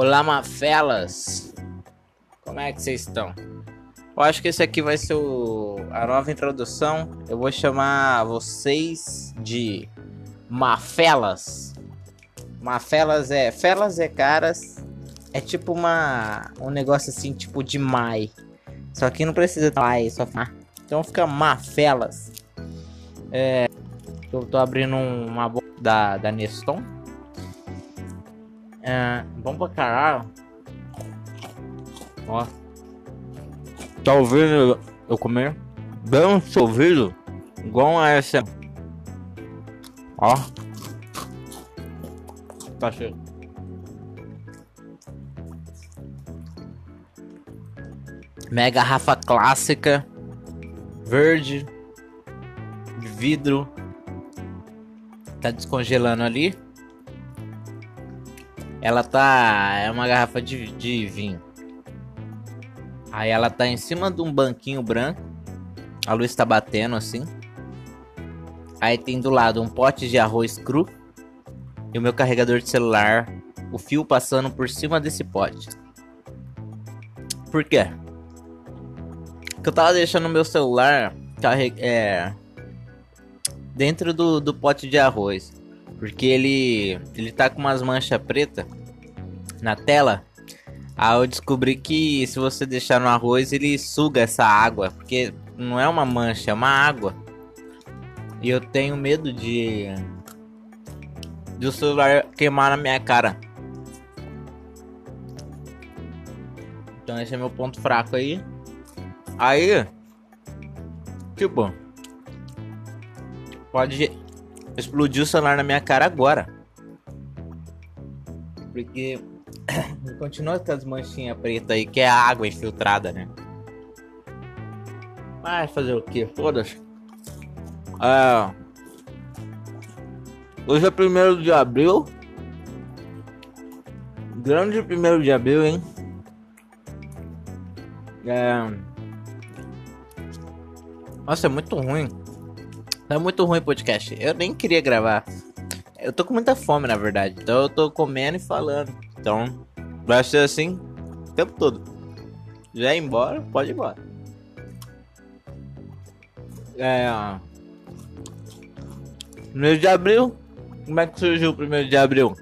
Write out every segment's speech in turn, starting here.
Olá, mafelas! Como é que vocês estão? Eu acho que esse aqui vai ser o... a nova introdução. Eu vou chamar vocês de mafelas. Mafelas é. Felas é caras. É tipo uma. Um negócio assim, tipo de mai. Só que não precisa mai, só. Então fica mafelas. É. Eu tô abrindo uma boca da, da Neston. É, bom pra caralho. Ó. Tá ouvindo eu comer? Bem um ouvido. Igual a essa. Ó. Tá cheio. Minha garrafa clássica. Verde. De vidro. Tá descongelando ali. Ela tá. É uma garrafa de, de vinho. Aí ela tá em cima de um banquinho branco. A luz tá batendo assim. Aí tem do lado um pote de arroz cru. E o meu carregador de celular. O fio passando por cima desse pote. Por quê? Porque eu tava deixando meu celular carre... é... dentro do, do pote de arroz. Porque ele, ele tá com umas manchas pretas na tela. Aí eu descobri que se você deixar no arroz, ele suga essa água. Porque não é uma mancha, é uma água. E eu tenho medo de. de o celular queimar na minha cara. Então esse é meu ponto fraco aí. Aí. Tipo. Pode explodir o celular na minha cara agora. Porque continua com as manchinhas pretas aí, que é água infiltrada, né? Vai fazer o que? Foda-se. É... Hoje é primeiro de abril. Grande primeiro de abril, hein? É... Nossa, é muito ruim. É muito ruim o podcast. Eu nem queria gravar. Eu tô com muita fome, na verdade. Então eu tô comendo e falando. Então, vai ser assim o tempo todo. Já ir embora? Pode ir embora. É. Primeiro de abril. Como é que surgiu o primeiro de abril?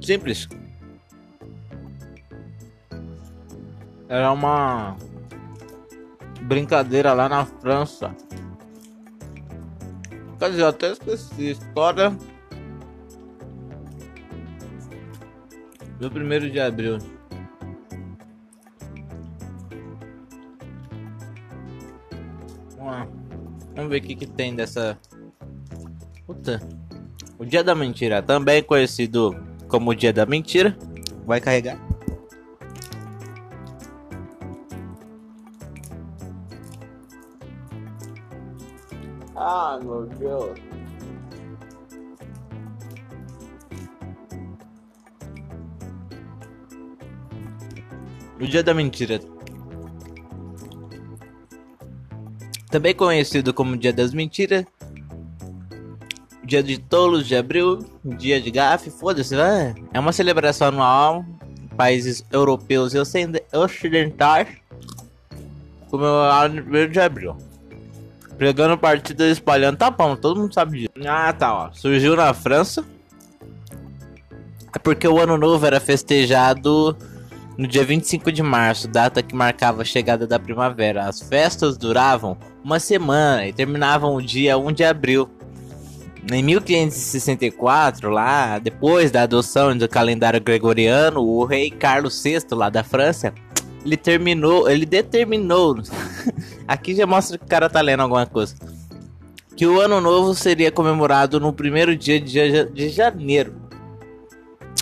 Simples. Era uma brincadeira lá na França Dizer, eu até esqueci. História. Do primeiro de abril. Vamos lá. Vamos ver o que, que tem dessa. Puta. O dia da mentira, também conhecido como o dia da mentira. Vai carregar. Ah, meu Deus. O Dia da Mentira. Também conhecido como Dia das Mentiras. Dia de Tolos de Abril. Dia de Gafe. Foda-se, né? É uma celebração anual. Países europeus e ocidentais comemoraram no 1 de abril. Pregando partida espalhando. Tá bom, todo mundo sabe disso. Ah, tá, ó. Surgiu na França. É porque o ano novo era festejado no dia 25 de março, data que marcava a chegada da primavera. As festas duravam uma semana e terminavam o dia 1 de abril. Em 1564, lá, depois da adoção do calendário gregoriano, o rei Carlos VI, lá da França, ele terminou, ele determinou. aqui já mostra que o cara tá lendo alguma coisa. Que o ano novo seria comemorado no primeiro dia de, de janeiro.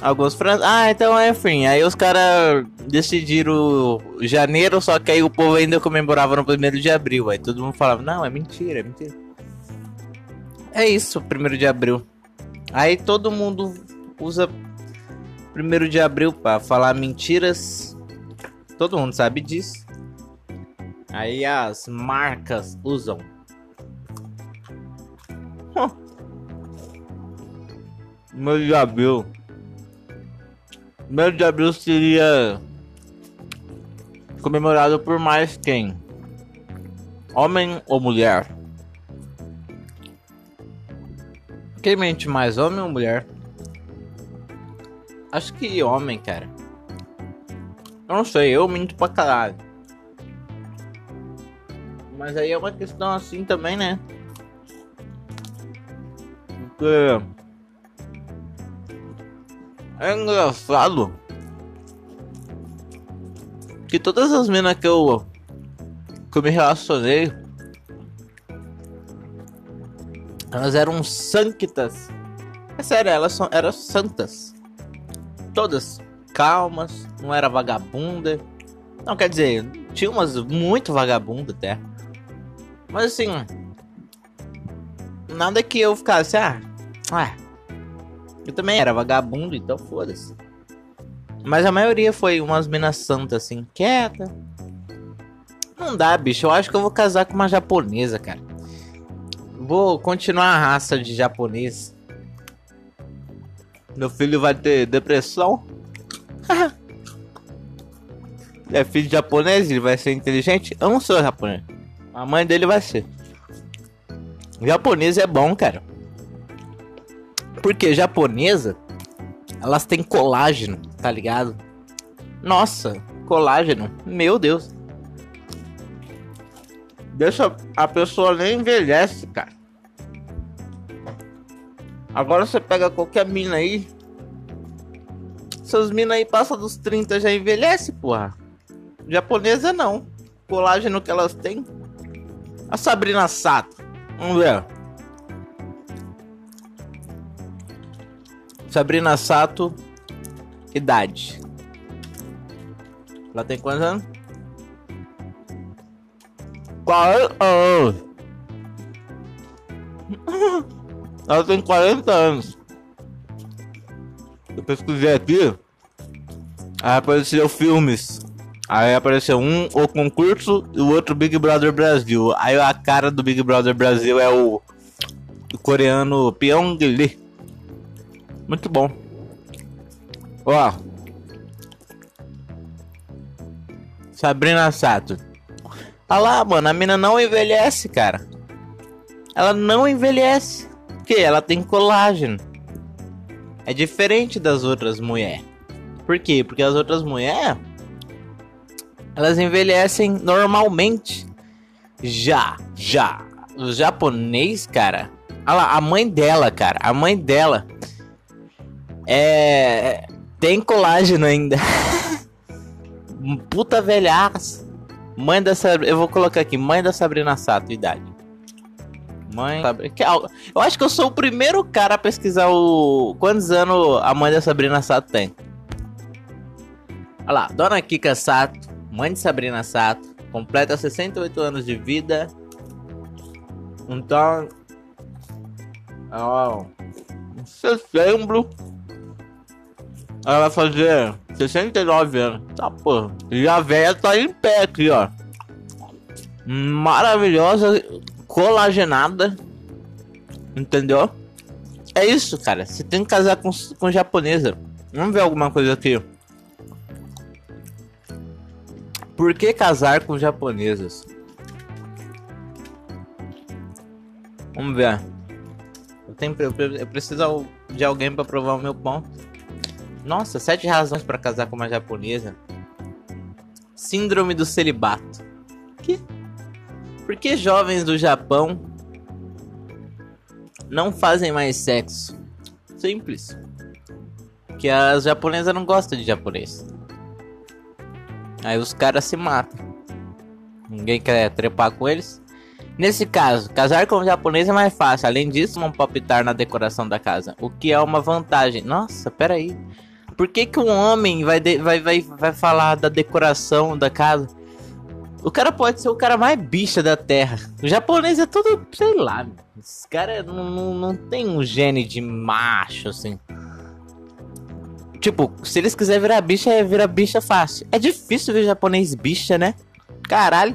Alguns franceses. Ah, então é enfim. Aí os caras decidiram janeiro, só que aí o povo ainda comemorava no primeiro de abril. Aí todo mundo falava: Não, é mentira, é mentira. É isso, primeiro de abril. Aí todo mundo usa primeiro de abril para falar mentiras Todo mundo sabe disso. Aí as marcas usam. Meu de abril. Mês de abril seria comemorado por mais quem? Homem ou mulher? Quem mente mais, homem ou mulher? Acho que homem, cara. Eu não sei, eu minto pra caralho. Mas aí é uma questão assim também, né? Porque. É engraçado. Que todas as minas que eu. que eu me relacionei. Elas eram santas. É sério, elas são, eram santas. Todas calmas, não era vagabunda. Não, quer dizer, tinha umas muito vagabunda até. Mas assim, nada que eu ficasse, ah, ah, eu também era vagabundo, então foda-se. Mas a maioria foi umas minas santas, assim, quieta. Não dá, bicho. Eu acho que eu vou casar com uma japonesa, cara. Vou continuar a raça de japonês. Meu filho vai ter depressão. é filho de japonês, ele vai ser inteligente? Eu não sou japonês. A mãe dele vai ser. Japonês é bom, cara. Porque japonesa, elas têm colágeno, tá ligado? Nossa, colágeno. Meu Deus. Deixa a pessoa nem envelhece, cara. Agora você pega qualquer mina aí. Essas minas aí passam dos 30 já envelhece, porra. Japonesa não. Colágeno que elas têm. A Sabrina Sato. Vamos ver. Sabrina Sato. Idade. Ela tem quantos anos? 40 anos. Ela tem 40 anos. Eu pesquisei aqui. Aí apareceu filmes. Aí apareceu um, o concurso, e o outro Big Brother Brasil. Aí a cara do Big Brother Brasil é o, o coreano Pyong Lee. Muito bom. Ó. Sabrina Sato. Olha lá, mano, a mina não envelhece, cara. Ela não envelhece. Porque ela tem colágeno. É diferente das outras mulheres. Por quê? Porque as outras mulheres elas envelhecem normalmente. Já, já. O japonês, cara. Olha lá, a mãe dela, cara. A mãe dela. É. Tem colágeno ainda. Puta velhaça. Mãe dessa. Eu vou colocar aqui. Mãe da Sabrina Sato, idade. Mãe. Eu acho que eu sou o primeiro cara a pesquisar o. Quantos anos a mãe da Sabrina Sato tem? Olha lá, Dona Kika Sato, mãe de Sabrina Sato, completa 68 anos de vida. Então. Ó. Em setembro. Ela vai fazer 69 anos. Tá, pô. E a velha tá em pé aqui, ó. Maravilhosa, colagenada. Entendeu? É isso, cara. Você tem que casar com, com japonesa. Vamos ver alguma coisa aqui. Por que casar com japonesas? Vamos ver. Eu, tenho, eu preciso de alguém para provar o meu ponto. Nossa, sete razões para casar com uma japonesa. Síndrome do celibato. Que? Por que jovens do Japão não fazem mais sexo? Simples. Que as japonesas não gostam de japonês. Aí os caras se matam. Ninguém quer trepar com eles. Nesse caso, casar com um japonês é mais fácil. Além disso, vão palpitar na decoração da casa. O que é uma vantagem. Nossa, peraí. Por que, que um homem vai, vai, vai, vai falar da decoração da casa? O cara pode ser o cara mais bicha da terra. O japonês é todo, sei lá. Esse cara não, não, não tem um gene de macho, assim. Tipo, se eles quiserem virar bicha, é virar bicha fácil. É difícil ver japonês bicha, né? Caralho.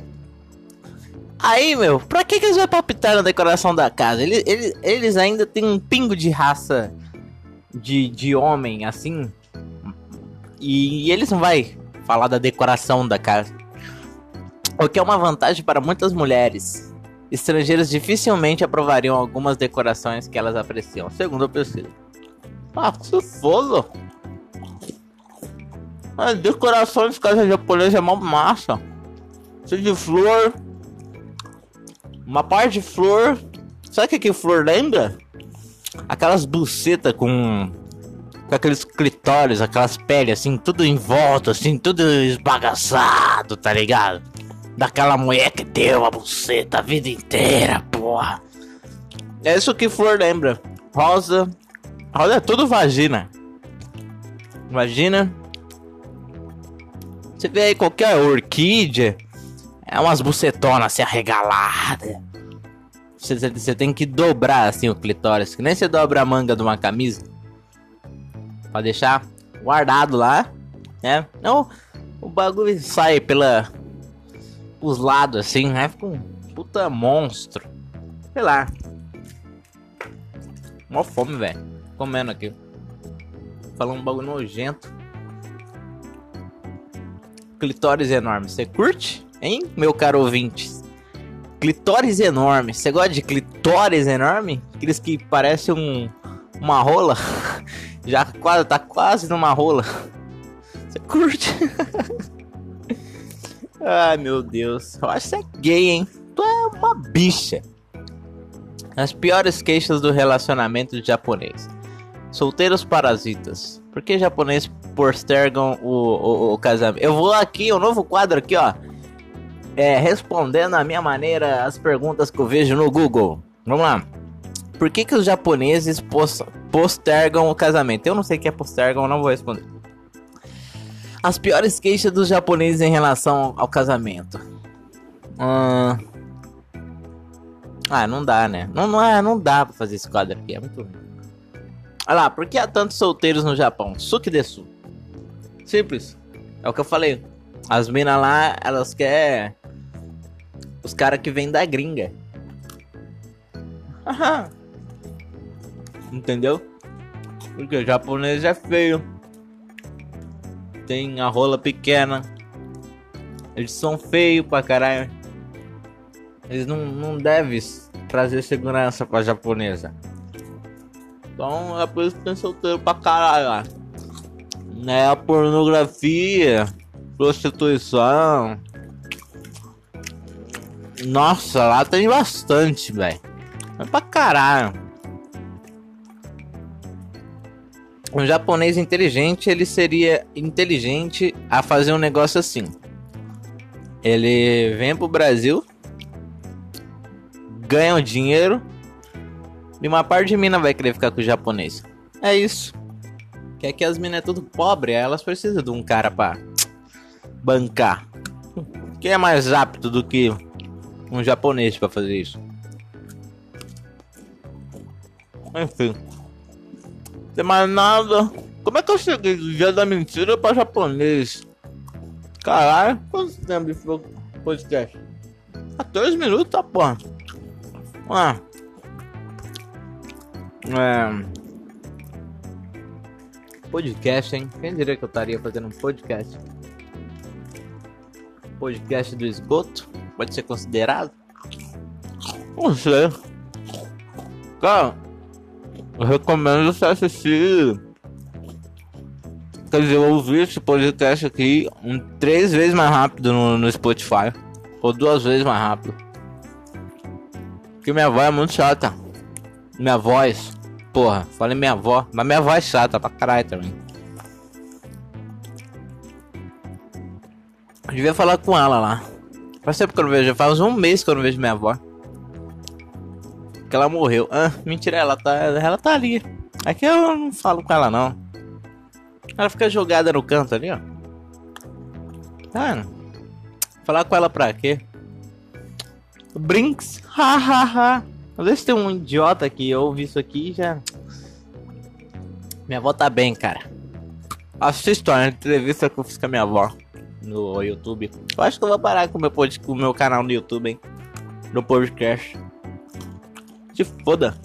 Aí, meu, pra que, que eles vão palpitar na decoração da casa? Eles, eles, eles ainda têm um pingo de raça de, de homem, assim, e, e eles não vai falar da decoração da casa. O que é uma vantagem para muitas mulheres. Estrangeiros dificilmente aprovariam algumas decorações que elas apreciam, segundo a pesquisa. Ah, que foda! A decoração de casa japonesa é uma massa. Cheio de flor. Uma parte de flor. Sabe o que, que flor lembra? Aquelas bucetas com. Com aqueles clitóris, aquelas peles assim, tudo em volta, assim, tudo esbagaçado, tá ligado? Daquela mulher que deu a buceta a vida inteira, porra. É isso que flor lembra. Rosa. Rosa é tudo vagina. Vagina você vê aí qualquer orquídea, é umas bucetonas assim arregaladas. Você, tem que dobrar assim o clitóris, que nem você dobra a manga de uma camisa. Pra deixar guardado lá, né? Não, o bagulho sai pela os lados assim, né? Fica um puta monstro. Sei lá. Mó fome, velho. Comendo aqui. Falando um bagulho nojento clitóris enorme. Você curte? Hein, meu caro ouvinte? Clitóris enorme. Você gosta de clitóris enorme? Aqueles que parecem um, uma rola? Já quase, tá quase numa rola. Você curte? Ai, meu Deus. Eu acho que você é gay, hein? Tu é uma bicha. As piores queixas do relacionamento japonês. Solteiros parasitas. Por que japonês postergam o, o, o, casamento? Eu vou aqui, um novo quadro aqui, ó. É, respondendo a minha maneira as perguntas que eu vejo no Google. Vamos lá. Por que, que os japoneses postergam o casamento? Eu não sei o que é postergam, não vou responder. As piores queixas dos japoneses em relação ao casamento. Hum... Ah, não dá, né? Não, não, é, não dá pra fazer esse quadro aqui, é muito ruim. Olha lá, por que há tantos solteiros no Japão? Suki desu. Simples. É o que eu falei. As minas lá, elas querem os caras que vêm da gringa. Entendeu? Porque o japonês é feio. Tem a rola pequena. Eles são feios pra caralho. Eles não, não devem trazer segurança pra japonesa. Então é por isso que tem solteiro pra caralho lá. Né, a pornografia, prostituição. Nossa, lá tem bastante, velho. É pra caralho. Um japonês inteligente, ele seria inteligente a fazer um negócio assim. Ele vem pro Brasil, ganha o dinheiro e uma parte de mina vai querer ficar com o japonês. É isso. Que é que as minas é tudo pobre, elas precisam de um cara pra bancar. Quem é mais apto do que um japonês para fazer isso? Enfim. Tem mais nada. Como é que eu cheguei do dia da mentira pra japonês? Caralho, quanto tempo de podcast? 14 minutos, tá porra. Ah. É... Podcast, hein? Quem diria que eu estaria fazendo um podcast? Podcast do esgoto? Pode ser considerado? Não sei. Cara, eu recomendo você assistir. Quer dizer, ouvir esse podcast aqui um, três vezes mais rápido no, no Spotify. Ou duas vezes mais rápido. Porque minha voz é muito chata. Minha voz porra. Falei minha avó. Mas minha avó é chata pra caralho também. Eu devia falar com ela lá. Faz tempo que eu não vejo. Faz um mês que eu não vejo minha avó. Que ela morreu. Ah, mentira, ela tá. Ela tá ali. Aqui eu não falo com ela não. Ela fica jogada no canto ali, ó. Tá. Falar com ela pra quê? Brinks. Ha ha ha. Às vezes tem um idiota que ouve isso aqui e já. Minha avó tá bem, cara. Assista a entrevista que eu fiz com a minha avó no YouTube. Eu acho que eu vou parar com o meu, com o meu canal no YouTube, hein? No podcast. Se foda.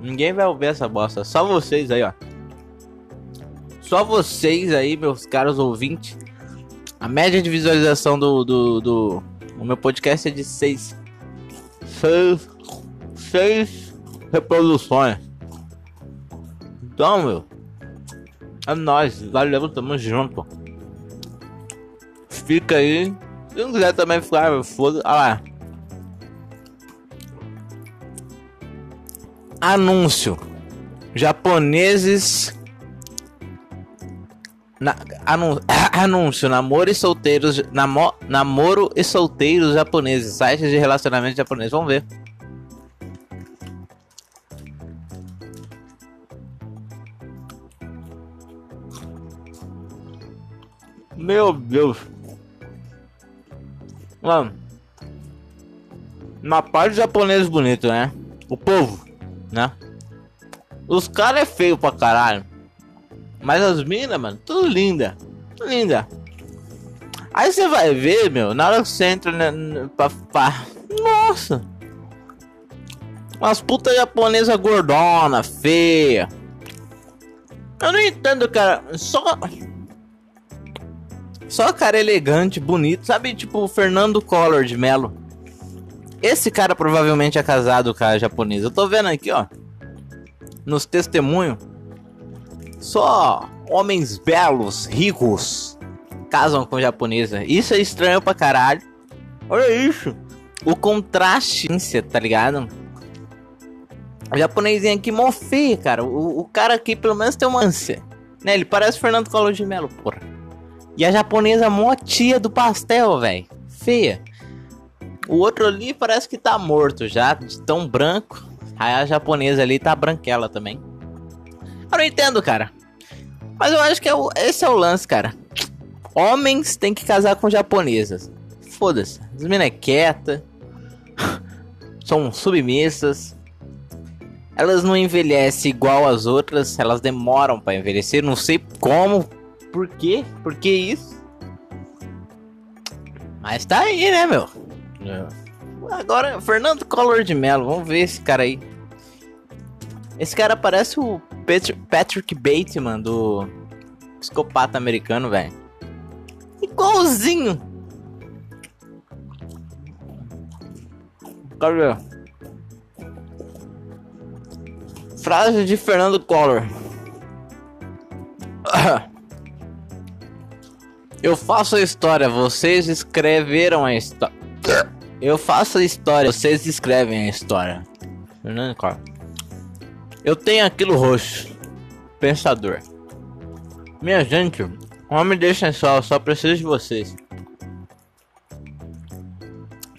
Ninguém vai ouvir essa bosta. Só vocês aí, ó. Só vocês aí, meus caros ouvintes. A média de visualização do, do, do o meu podcast é de 6. 6. 6 reproduções. Então, meu. É nóis. Valeu, tamo junto. Fica aí. Se não quiser também ficar, foda. Olha lá. Anúncio. Japoneses. Na, anúncio, namoro e solteiros. Namo, namoro e solteiros japoneses. Sites de relacionamento japonês. Vamos ver. Meu Deus. Mano. Na parte japonês bonito, né? O povo, né? Os caras é feio pra caralho. Mas as minas, mano, tudo linda. Tudo linda. Aí você vai ver, meu, na hora que você entra né, pra, pra... Nossa! Umas putas japonesas gordona, feia. Eu não entendo, cara. Só. Só cara elegante, bonito, sabe? Tipo Fernando Collor de Melo. Esse cara provavelmente é casado com a japonesa. Eu tô vendo aqui, ó. Nos testemunhos. Só homens belos, ricos, casam com japonesa. Isso é estranho pra caralho. Olha isso. O contraste, tá ligado? O japonesinho aqui mó feio, cara. O, o cara aqui pelo menos tem uma ânsia. Né? Ele parece Fernando Collor de Melo, porra. E a japonesa mó tia do pastel, velho. Feia. O outro ali parece que tá morto já, de tão branco. Aí a japonesa ali tá branquela também. Eu não entendo, cara. Mas eu acho que é o, esse é o lance, cara. Homens têm que casar com japonesas. Foda-se. As meninas é quieta. São submissas. Elas não envelhecem igual as outras. Elas demoram para envelhecer. Não sei como por quê? Por que isso? Mas tá aí, né, meu? É. Agora, Fernando Collor de Mello, vamos ver esse cara aí. Esse cara parece o Patrick Bateman do Psicopata Americano, velho. Igualzinho. Cadê? Frase de Fernando Collor. Eu faço a história, vocês escreveram a história. Eu faço a história, vocês escrevem a história. Eu tenho aquilo roxo. Pensador. Minha gente, homem deixa só, só preciso de vocês.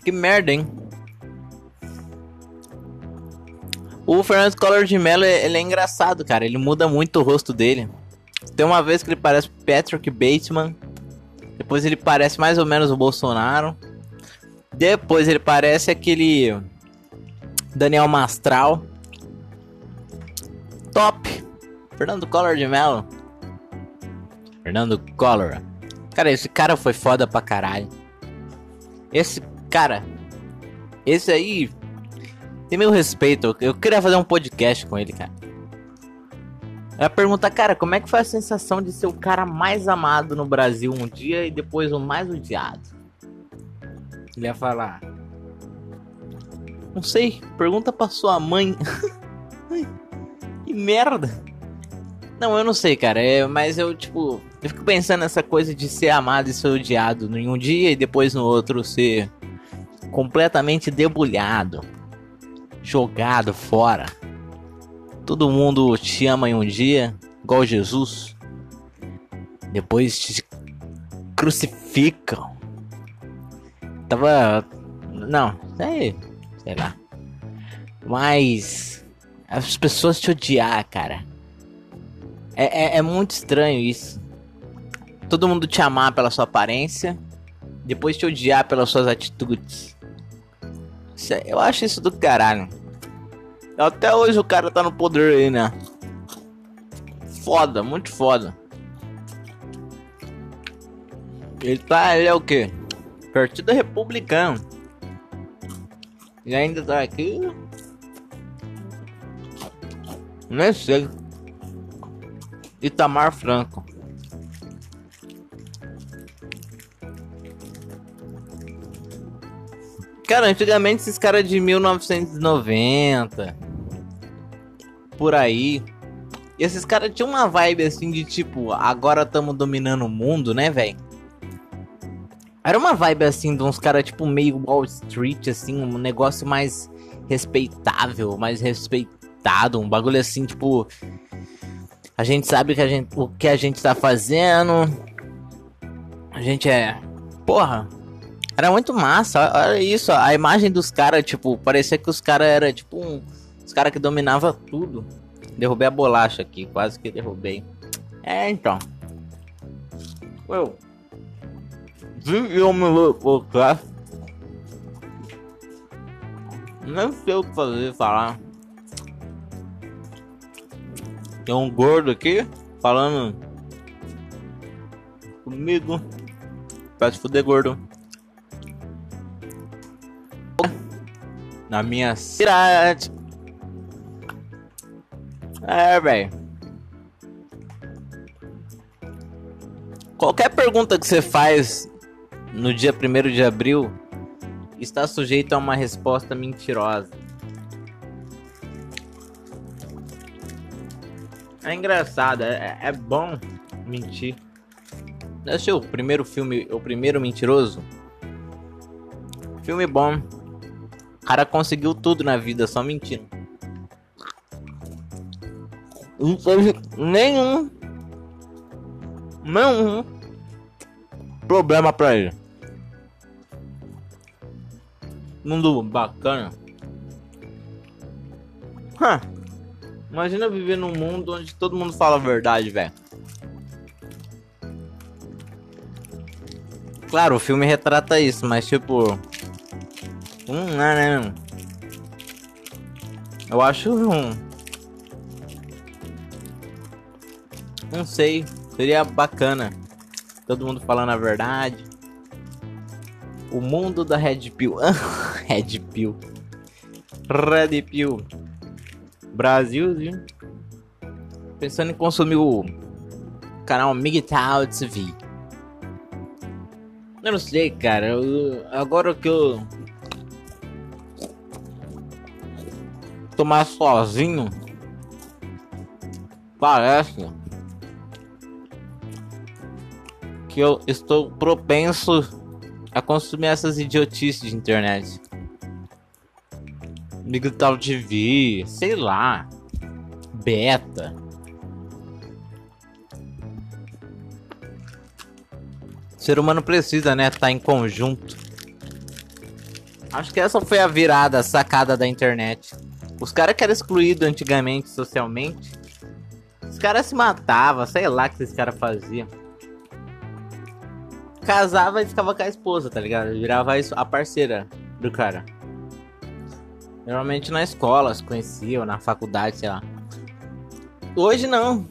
Que merda, hein? O Fernando Collor de Mello, ele é engraçado, cara. Ele muda muito o rosto dele. Tem uma vez que ele parece Patrick Bateman. Depois ele parece mais ou menos o Bolsonaro. Depois ele parece aquele Daniel Mastral. Top. Fernando Collor de Mello. Fernando Collor. Cara, esse cara foi foda pra caralho. Esse cara. Esse aí. Tem meu respeito. Eu queria fazer um podcast com ele, cara. Ela pergunta, cara, como é que foi a sensação de ser o cara mais amado no Brasil um dia e depois o mais odiado? Ele ia falar. Não sei, pergunta pra sua mãe. que merda. Não, eu não sei, cara. É, mas eu, tipo, eu fico pensando nessa coisa de ser amado e ser odiado em um dia e depois no outro ser completamente debulhado, jogado fora todo mundo te ama em um dia, igual Jesus, depois te crucificam. Tava. Não, sei, sei lá. Mas. As pessoas te odiar, cara. É, é, é muito estranho isso. Todo mundo te amar pela sua aparência, depois te odiar pelas suas atitudes. É, eu acho isso do caralho. Até hoje o cara tá no poder aí, né? Foda, muito foda. Ele tá, ele é o quê? Partido Republicano. E ainda tá aqui. Nem sei. Itamar Franco. Cara, antigamente esses caras de 1990, por aí. E esses caras tinham uma vibe assim de tipo, agora estamos dominando o mundo, né, velho? Era uma vibe assim de uns caras tipo meio Wall Street, assim, um negócio mais respeitável, mais respeitado, um bagulho assim, tipo. A gente sabe que a gente, o que a gente tá fazendo. A gente é. Porra, era muito massa, olha isso, a imagem dos caras, tipo, parecia que os caras eram tipo um, os caras que dominava tudo. Derrubei a bolacha aqui, quase que derrubei. É, então. Eu. Vi eu me colocar. Não sei o que fazer, falar. Tem um gordo aqui falando comigo. Pode fuder, gordo. na minha cidade. É, velho. Qualquer pergunta que você faz no dia 1 de abril está sujeito a uma resposta mentirosa. É engraçado, é, é bom mentir. Assistiu o primeiro filme, o primeiro mentiroso? Filme bom. O cara conseguiu tudo na vida só mentindo. Não teve nenhum. Nenhum problema pra ele. Mundo bacana. Huh. Imagina viver num mundo onde todo mundo fala a verdade, velho. Claro, o filme retrata isso, mas tipo. Hum, não, não. Eu acho um. Não sei. Seria bacana. Todo mundo falando a verdade. O mundo da Red Pill. Red Pill. Red Pill. Brasil, viu? Pensando em consumir o canal Migtal TV. Eu não sei, cara. Eu, agora que eu tomar sozinho parece que eu estou propenso a consumir essas idiotices de internet. Digital TV, sei lá, beta. Ser humano precisa, né, tá em conjunto. Acho que essa foi a virada, a sacada da internet. Os caras que eram excluídos antigamente socialmente, os caras se matavam, sei lá o que esses caras faziam. Casava e ficava com a esposa, tá ligado? Virava a parceira do cara. Normalmente na escola se conheciam, na faculdade, sei lá. Hoje não.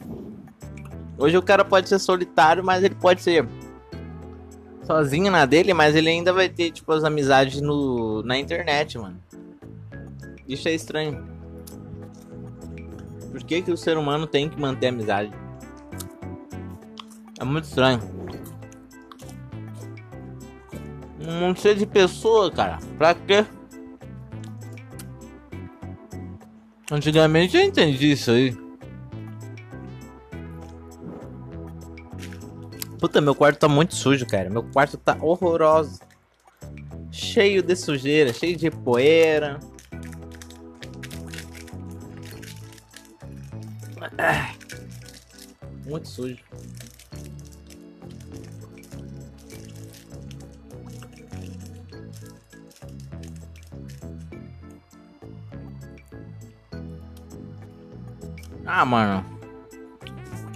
Hoje o cara pode ser solitário, mas ele pode ser sozinho na dele, mas ele ainda vai ter, tipo, as amizades no, na internet, mano. Isso é estranho. Por que, que o ser humano tem que manter amizade? É muito estranho. Não ser de pessoa, cara. Pra quê? Antigamente eu entendi isso aí. Puta, meu quarto tá muito sujo, cara. Meu quarto tá horroroso. Cheio de sujeira, cheio de poeira. Muito sujo. Ah, mano.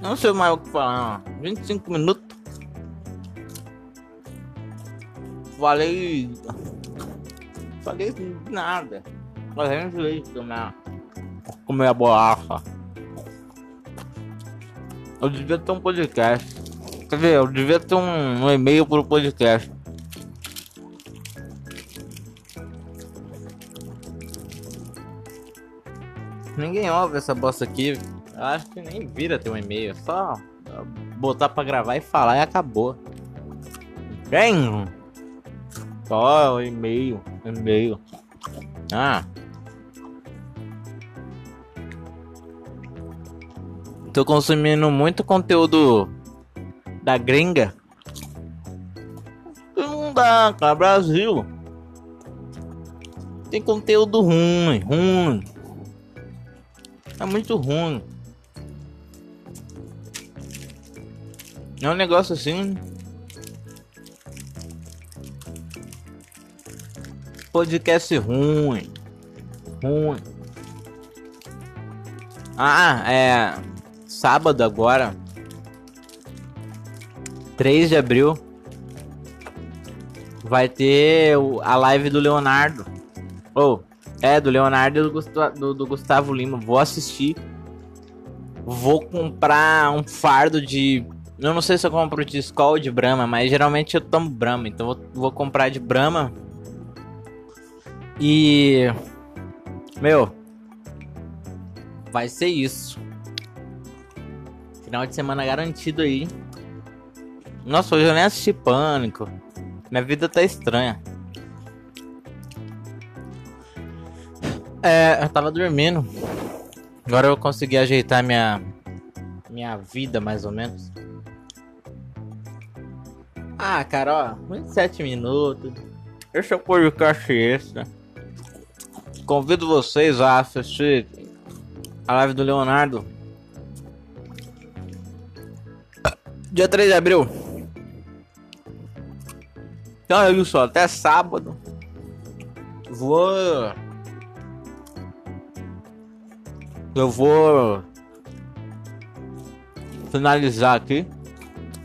Não sei mais o que falar. 25 minutos. Falei. Falei nada. Fazendo leite tomar. Comer a bolacha. Eu devia ter um podcast. Quer dizer, eu devia ter um, um e-mail pro podcast. Ninguém ouve essa bosta aqui. Eu acho que nem vira ter um e-mail. É só botar pra gravar e falar e acabou. Bem. Só e-mail, e-mail. Ah. Tô consumindo muito conteúdo da gringa. Não dá, cara, Brasil. Tem conteúdo ruim, ruim. É muito ruim. É um negócio assim. Podcast ruim. Ruim. Ah, é. Sábado agora. 3 de abril. Vai ter a live do Leonardo. Ou, oh, é, do Leonardo e do, Gustavo, do, do Gustavo Lima. Vou assistir. Vou comprar um fardo de eu não sei se eu compro de Skol ou de Brahma, mas geralmente eu tomo Brahma, então vou, vou comprar de Brahma. E. Meu. Vai ser isso. Final de semana garantido aí. Nossa, hoje eu nem assisti Pânico. Minha vida tá estranha. É, eu tava dormindo. Agora eu consegui ajeitar minha minha vida mais ou menos. Ah, cara, ó, 27 minutos. Esse é o podcast extra. Convido vocês a assistir a live do Leonardo. Dia 3 de abril. Então é isso, até sábado. Vou. Eu vou finalizar aqui.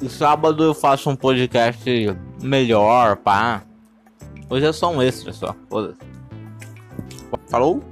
E sábado eu faço um podcast melhor, pá. Hoje é só um extra só. Falou?